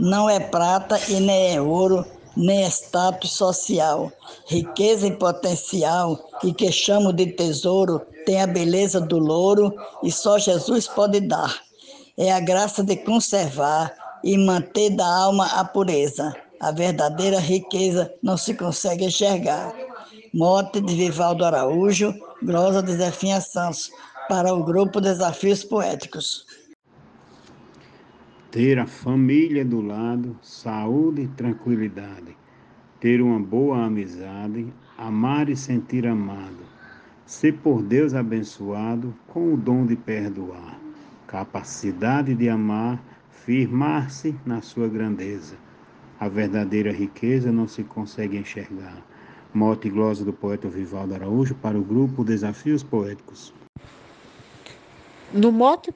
Não é prata e nem é ouro, nem status social. Riqueza e potencial, e que chamo de tesouro, tem a beleza do louro e só Jesus pode dar. É a graça de conservar e manter da alma a pureza. A verdadeira riqueza não se consegue enxergar. Mote de Vivaldo Araújo, glosa de Zefinha Santos, para o grupo Desafios Poéticos. Ter a família do lado, saúde e tranquilidade. Ter uma boa amizade, amar e sentir amado. Ser por Deus abençoado com o dom de perdoar. Capacidade de amar, firmar-se na sua grandeza. A verdadeira riqueza não se consegue enxergar. Mote e glosa do poeta Vivaldo Araújo para o grupo Desafios Poéticos. No mote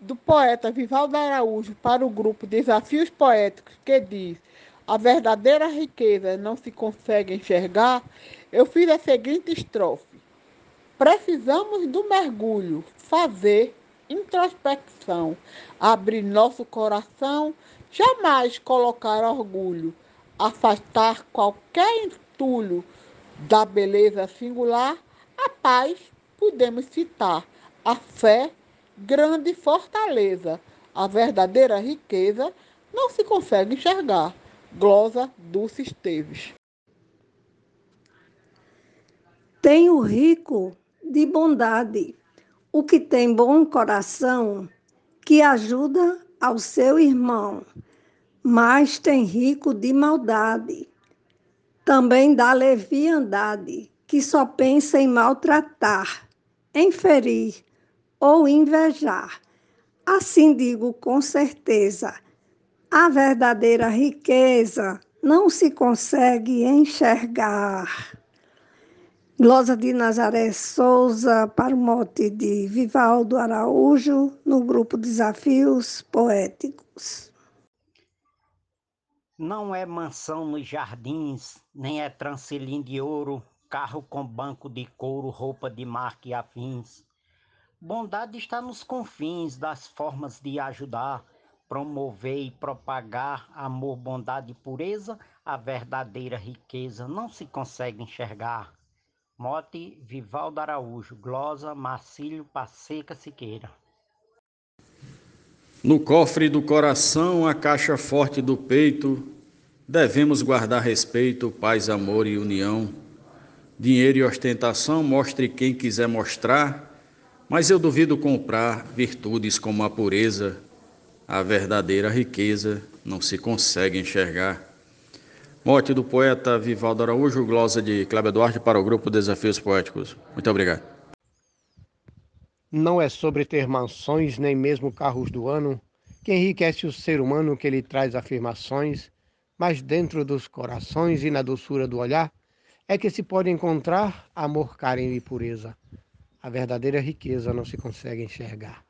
do poeta Vivaldo Araújo para o grupo Desafios Poéticos, que diz: A verdadeira riqueza não se consegue enxergar, eu fiz a seguinte estrofe: Precisamos do mergulho, fazer introspecção, abrir nosso coração, jamais colocar orgulho, afastar qualquer entulho da beleza singular, a paz podemos citar, a fé, grande fortaleza, a verdadeira riqueza não se consegue enxergar. Glosa Dulce Esteves. Tem o rico de bondade, o que tem bom coração, que ajuda ao seu irmão, mas tem rico de maldade, também da leviandade, que só pensa em maltratar, em ferir ou invejar. Assim digo com certeza, a verdadeira riqueza não se consegue enxergar. Glosa de Nazaré Souza, para o mote de Vivaldo Araújo, no grupo Desafios Poéticos. Não é mansão nos jardins, nem é trancelim de ouro, carro com banco de couro, roupa de marca e afins. Bondade está nos confins das formas de ajudar, promover e propagar amor, bondade e pureza, a verdadeira riqueza não se consegue enxergar. Mote Vivaldo Araújo, glosa Marcílio Passeca Siqueira. No cofre do coração, a caixa forte do peito, devemos guardar respeito, paz, amor e união. Dinheiro e ostentação, mostre quem quiser mostrar, mas eu duvido comprar virtudes como a pureza, a verdadeira riqueza não se consegue enxergar. Morte do poeta Vivaldo Araújo, glosa de Cláudio Duarte para o grupo Desafios Poéticos. Muito obrigado. Não é sobre ter mansões, nem mesmo carros do ano, que enriquece o ser humano que lhe traz afirmações, mas dentro dos corações e na doçura do olhar é que se pode encontrar amor, carinho e pureza. A verdadeira riqueza não se consegue enxergar.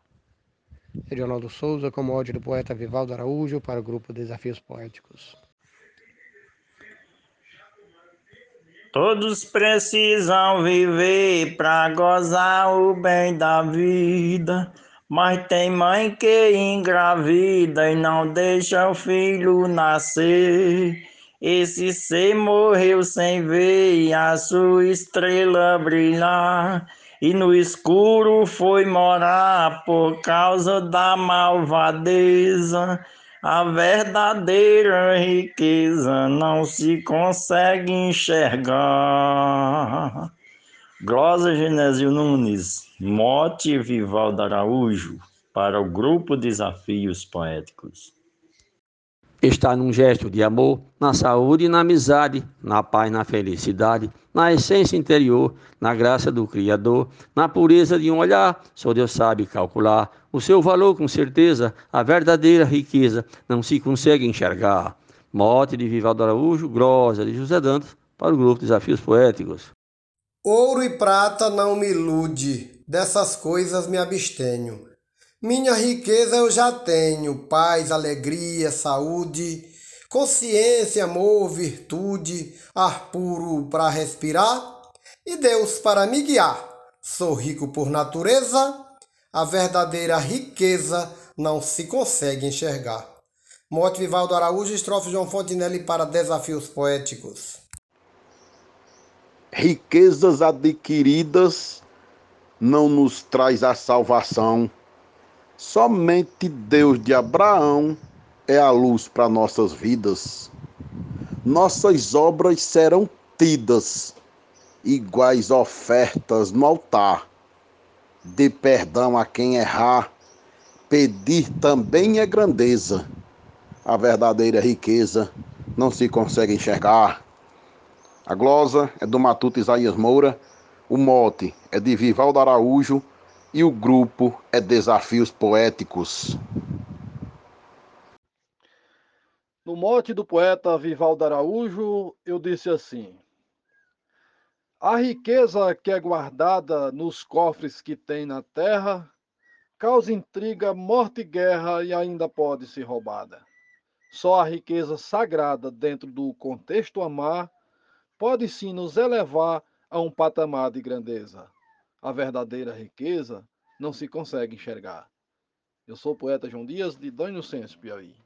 Edionaldo Souza, como ódio do poeta Vivaldo Araújo, para o grupo Desafios Poéticos. Todos precisam viver para gozar o bem da vida. Mas tem mãe que engravida e não deixa o filho nascer. Esse ser morreu sem ver a sua estrela brilhar. E no escuro foi morar por causa da malvadeza. A verdadeira riqueza não se consegue enxergar. Glosa Genésio Nunes, Mote Vivaldo Araújo, para o grupo Desafios Poéticos está num gesto de amor, na saúde e na amizade, na paz, na felicidade, na essência interior, na graça do Criador, na pureza de um olhar, só Deus sabe calcular o seu valor com certeza, a verdadeira riqueza não se consegue enxergar. Mote de Vivaldo Araújo, Grosa de José Dantas, para o grupo Desafios Poéticos. Ouro e prata não me ilude, dessas coisas me abstenho. Minha riqueza eu já tenho: paz, alegria, saúde, consciência, amor, virtude, ar puro para respirar e Deus para me guiar. Sou rico por natureza, a verdadeira riqueza não se consegue enxergar. Mote Vivaldo Araújo, estrofe João Fontinelli para Desafios Poéticos. Riquezas adquiridas não nos traz a salvação. Somente Deus de Abraão é a luz para nossas vidas. Nossas obras serão tidas iguais ofertas no altar. De perdão a quem errar, pedir também é grandeza. A verdadeira riqueza não se consegue enxergar. A glosa é do Matuto Isaías Moura, o mote é de Vivaldo Araújo e o grupo é Desafios Poéticos. No mote do poeta Vivaldo Araújo, eu disse assim: A riqueza que é guardada nos cofres que tem na terra causa intriga, morte e guerra e ainda pode ser roubada. Só a riqueza sagrada dentro do contexto amar pode sim nos elevar a um patamar de grandeza. A verdadeira riqueza não se consegue enxergar. Eu sou o poeta João Dias, de Dom Inocêncio, Piauí.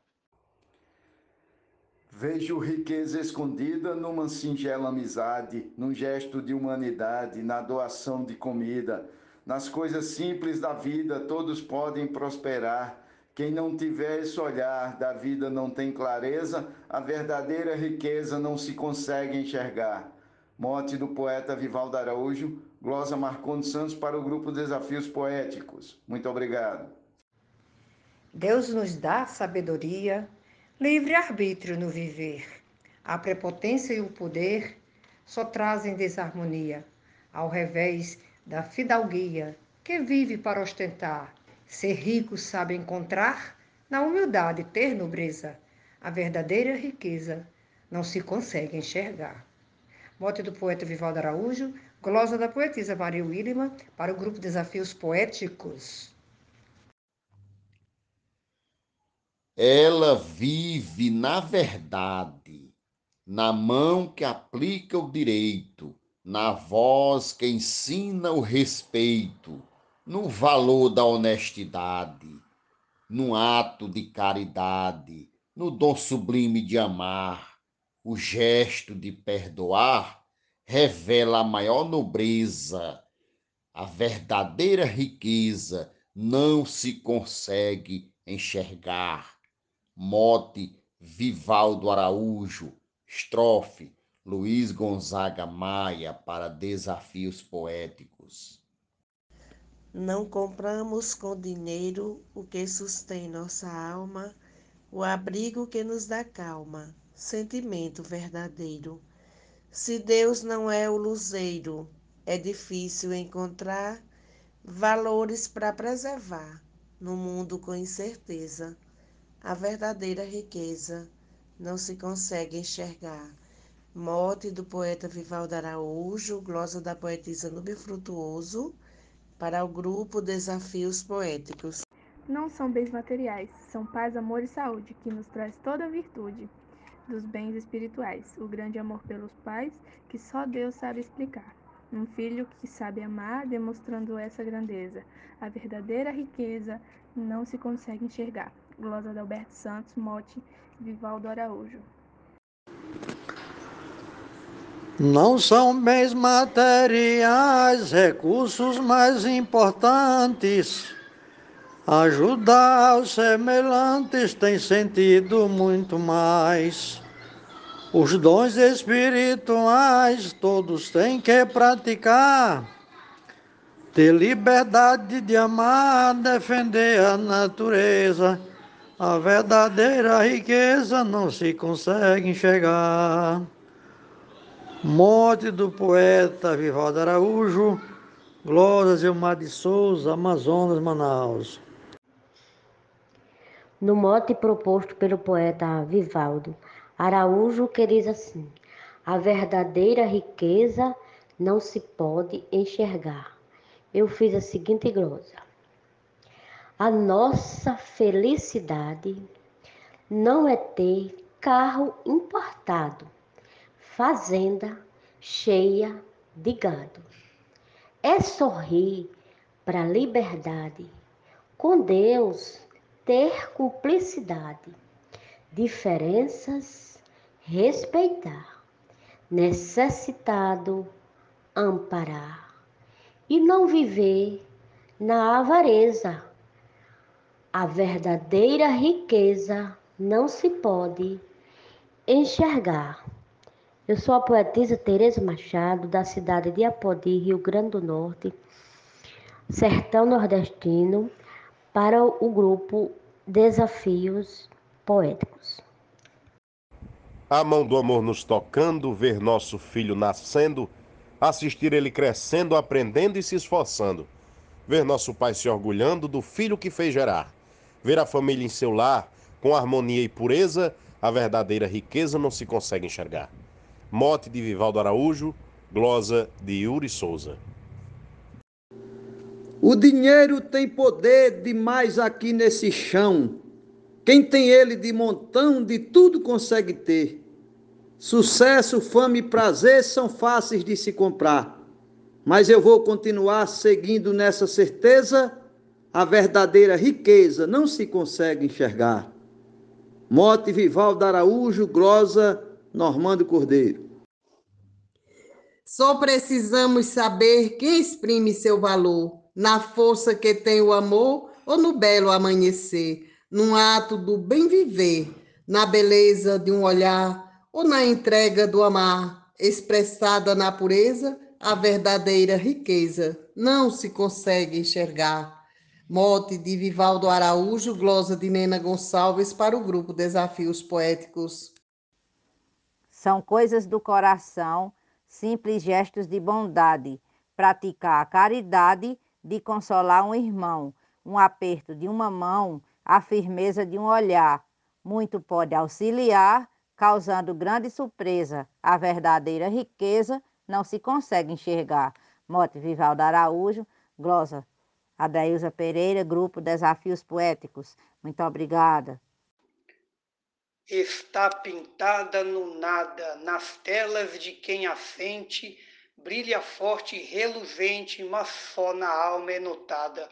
Vejo riqueza escondida numa singela amizade, num gesto de humanidade, na doação de comida. Nas coisas simples da vida, todos podem prosperar. Quem não tiver esse olhar da vida não tem clareza, a verdadeira riqueza não se consegue enxergar. Mote do poeta Vivaldo Araújo, glosa Marcondes Santos para o grupo Desafios Poéticos. Muito obrigado. Deus nos dá sabedoria, livre-arbítrio no viver. A prepotência e o poder só trazem desarmonia, ao revés da fidalguia que vive para ostentar Ser rico sabe encontrar na humildade ter nobreza. A verdadeira riqueza não se consegue enxergar. Mote do poeta Vivaldo Araújo, glosa da poetisa Maria Willima para o grupo Desafios Poéticos. Ela vive na verdade, na mão que aplica o direito, na voz que ensina o respeito no valor da honestidade, no ato de caridade, no dom sublime de amar, o gesto de perdoar revela a maior nobreza. A verdadeira riqueza não se consegue enxergar. Mote Vivaldo Araújo, estrofe Luiz Gonzaga Maia para Desafios Poéticos. Não compramos com dinheiro o que sustém nossa alma, o abrigo que nos dá calma, sentimento verdadeiro. Se Deus não é o luzeiro, é difícil encontrar valores para preservar no mundo com incerteza. A verdadeira riqueza não se consegue enxergar. Mote do poeta Vivaldo Araújo, glosa da poetisa Nubia Frutuoso para o grupo Desafios Poéticos. Não são bens materiais, são paz, amor e saúde, que nos traz toda a virtude dos bens espirituais, o grande amor pelos pais, que só Deus sabe explicar. Um filho que sabe amar, demonstrando essa grandeza. A verdadeira riqueza não se consegue enxergar. Glosa de Alberto Santos, Mote, Vivaldo Araújo. Não são bens materiais recursos mais importantes. Ajudar os semelhantes tem sentido muito mais. Os dons espirituais todos têm que praticar. Ter liberdade de amar, defender a natureza. A verdadeira riqueza não se consegue enxergar. Morte do poeta Vivaldo Araújo, Glórias Gilmar de Souza, Amazonas, Manaus. No mote proposto pelo poeta Vivaldo Araújo, que diz assim: A verdadeira riqueza não se pode enxergar. Eu fiz a seguinte glosa: A nossa felicidade não é ter carro importado fazenda cheia de gado. É sorrir para a liberdade, com Deus ter cumplicidade, diferenças, respeitar, necessitado, amparar e não viver na avareza. A verdadeira riqueza não se pode enxergar. Eu sou a poetisa Tereza Machado, da cidade de Apodi, Rio Grande do Norte, sertão nordestino, para o grupo Desafios Poéticos. A mão do amor nos tocando, ver nosso filho nascendo, assistir ele crescendo, aprendendo e se esforçando. Ver nosso pai se orgulhando do filho que fez gerar. Ver a família em seu lar, com harmonia e pureza, a verdadeira riqueza não se consegue enxergar. Mote de Vivaldo Araújo, glosa de Yuri Souza. O dinheiro tem poder demais aqui nesse chão. Quem tem ele de montão, de tudo consegue ter. Sucesso, fama e prazer são fáceis de se comprar. Mas eu vou continuar seguindo nessa certeza, a verdadeira riqueza não se consegue enxergar. Mote Vivaldo Araújo, glosa Normando Cordeiro. Só precisamos saber quem exprime seu valor, na força que tem o amor ou no belo amanhecer, num ato do bem viver, na beleza de um olhar ou na entrega do amar, expressada na pureza, a verdadeira riqueza não se consegue enxergar. Mote de Vivaldo Araújo, glosa de Nena Gonçalves para o grupo Desafios Poéticos. São coisas do coração, simples gestos de bondade, praticar a caridade de consolar um irmão, um aperto de uma mão, a firmeza de um olhar. Muito pode auxiliar, causando grande surpresa. A verdadeira riqueza não se consegue enxergar. Mote Vivaldo Araújo, glosa Adailza Pereira, Grupo Desafios Poéticos. Muito obrigada está pintada no nada, nas telas de quem a sente, brilha forte e reluzente, mas só na alma é notada.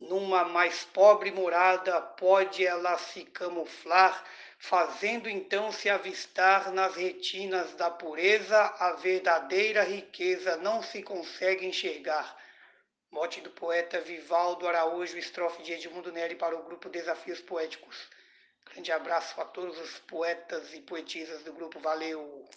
Numa mais pobre morada pode ela se camuflar, fazendo então se avistar nas retinas da pureza a verdadeira riqueza não se consegue enxergar. Mote do poeta Vivaldo Araújo, estrofe de Edmundo Neri para o grupo Desafios Poéticos. Grande abraço a todos os poetas e poetisas do grupo. Valeu!